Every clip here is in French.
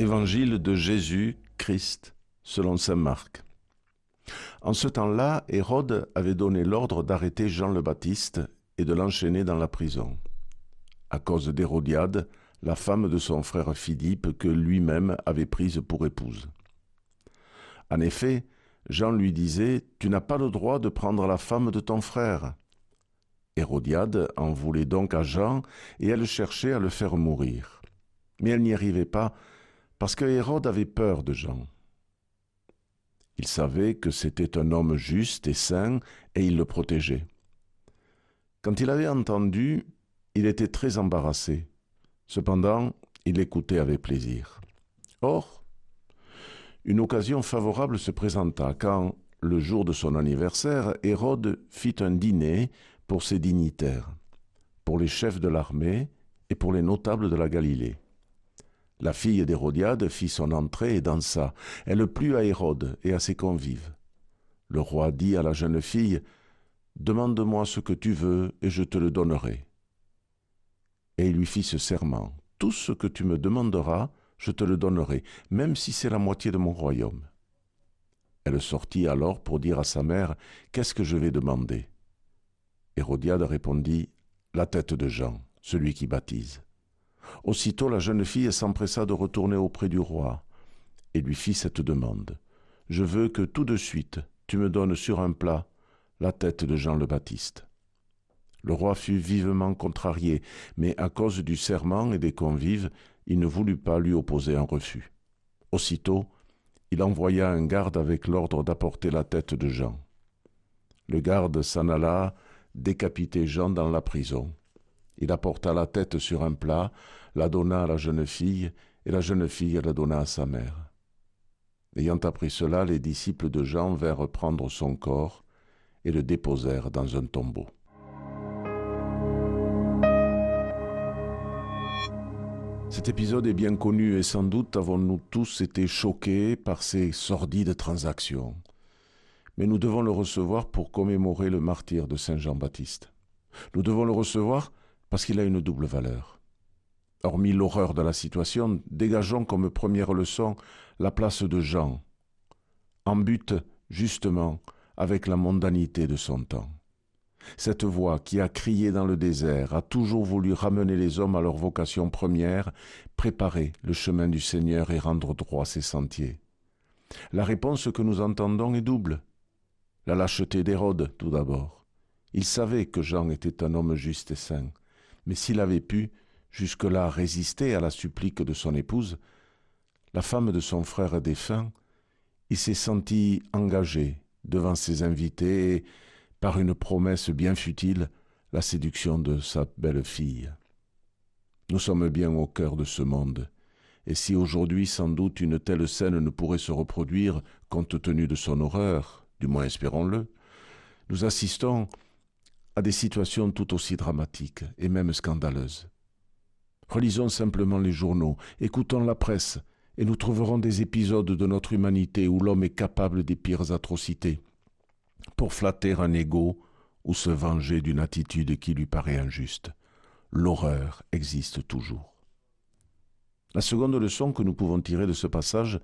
Évangile de Jésus Christ selon saint Marc. En ce temps-là, Hérode avait donné l'ordre d'arrêter Jean le Baptiste et de l'enchaîner dans la prison, à cause d'Hérodiade, la femme de son frère Philippe que lui-même avait prise pour épouse. En effet, Jean lui disait, Tu n'as pas le droit de prendre la femme de ton frère. Hérodiade en voulait donc à Jean, et elle cherchait à le faire mourir. Mais elle n'y arrivait pas, parce que Hérode avait peur de Jean. Il savait que c'était un homme juste et saint, et il le protégeait. Quand il avait entendu, il était très embarrassé. Cependant, il écoutait avec plaisir. Or, une occasion favorable se présenta quand, le jour de son anniversaire, Hérode fit un dîner pour ses dignitaires, pour les chefs de l'armée et pour les notables de la Galilée. La fille d'Hérodiade fit son entrée et dansa. Elle plut à Hérode et à ses convives. Le roi dit à la jeune fille, Demande-moi ce que tu veux et je te le donnerai. Et il lui fit ce serment, Tout ce que tu me demanderas, je te le donnerai, même si c'est la moitié de mon royaume. Elle sortit alors pour dire à sa mère, Qu'est-ce que je vais demander? Hérodiade répondit, La tête de Jean, celui qui baptise. Aussitôt la jeune fille s'empressa de retourner auprès du roi et lui fit cette demande. Je veux que tout de suite tu me donnes sur un plat la tête de Jean le Baptiste. Le roi fut vivement contrarié, mais à cause du serment et des convives, il ne voulut pas lui opposer un refus. Aussitôt, il envoya un garde avec l'ordre d'apporter la tête de Jean. Le garde s'en alla décapiter Jean dans la prison. Il apporta la tête sur un plat, la donna à la jeune fille, et la jeune fille la donna à sa mère. Ayant appris cela, les disciples de Jean vinrent prendre son corps et le déposèrent dans un tombeau. Cet épisode est bien connu et sans doute avons-nous tous été choqués par ces sordides transactions. Mais nous devons le recevoir pour commémorer le martyr de Saint Jean-Baptiste. Nous devons le recevoir parce qu'il a une double valeur. Hormis l'horreur de la situation, dégageons comme première leçon la place de Jean, en but justement avec la mondanité de son temps. Cette voix qui a crié dans le désert a toujours voulu ramener les hommes à leur vocation première, préparer le chemin du Seigneur et rendre droit ses sentiers. La réponse que nous entendons est double. La lâcheté d'Hérode, tout d'abord. Il savait que Jean était un homme juste et saint mais s'il avait pu, jusque-là, résister à la supplique de son épouse, la femme de son frère défunt, il s'est senti engagé devant ses invités et, par une promesse bien futile, la séduction de sa belle-fille. Nous sommes bien au cœur de ce monde, et si aujourd'hui sans doute une telle scène ne pourrait se reproduire compte tenu de son horreur, du moins espérons-le, nous assistons des situations tout aussi dramatiques et même scandaleuses. Relisons simplement les journaux, écoutons la presse, et nous trouverons des épisodes de notre humanité où l'homme est capable des pires atrocités, pour flatter un ego ou se venger d'une attitude qui lui paraît injuste. L'horreur existe toujours. La seconde leçon que nous pouvons tirer de ce passage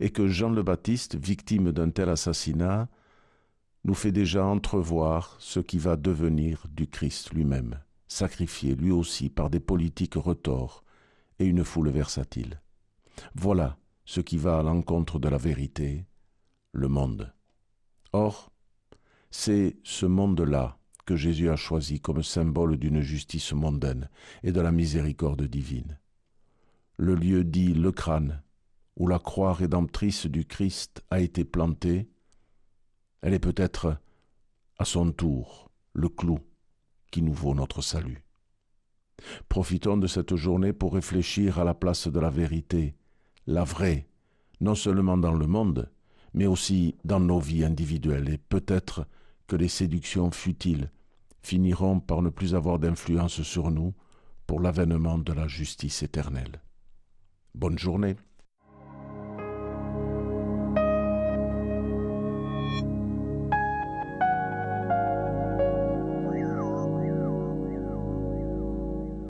est que Jean le Baptiste, victime d'un tel assassinat, nous fait déjà entrevoir ce qui va devenir du Christ lui-même, sacrifié lui aussi par des politiques retors et une foule versatile. Voilà ce qui va à l'encontre de la vérité, le monde. Or, c'est ce monde-là que Jésus a choisi comme symbole d'une justice mondaine et de la miséricorde divine. Le lieu dit le crâne, où la croix rédemptrice du Christ a été plantée, elle est peut-être à son tour le clou qui nous vaut notre salut. Profitons de cette journée pour réfléchir à la place de la vérité, la vraie, non seulement dans le monde, mais aussi dans nos vies individuelles, et peut-être que les séductions futiles finiront par ne plus avoir d'influence sur nous pour l'avènement de la justice éternelle. Bonne journée.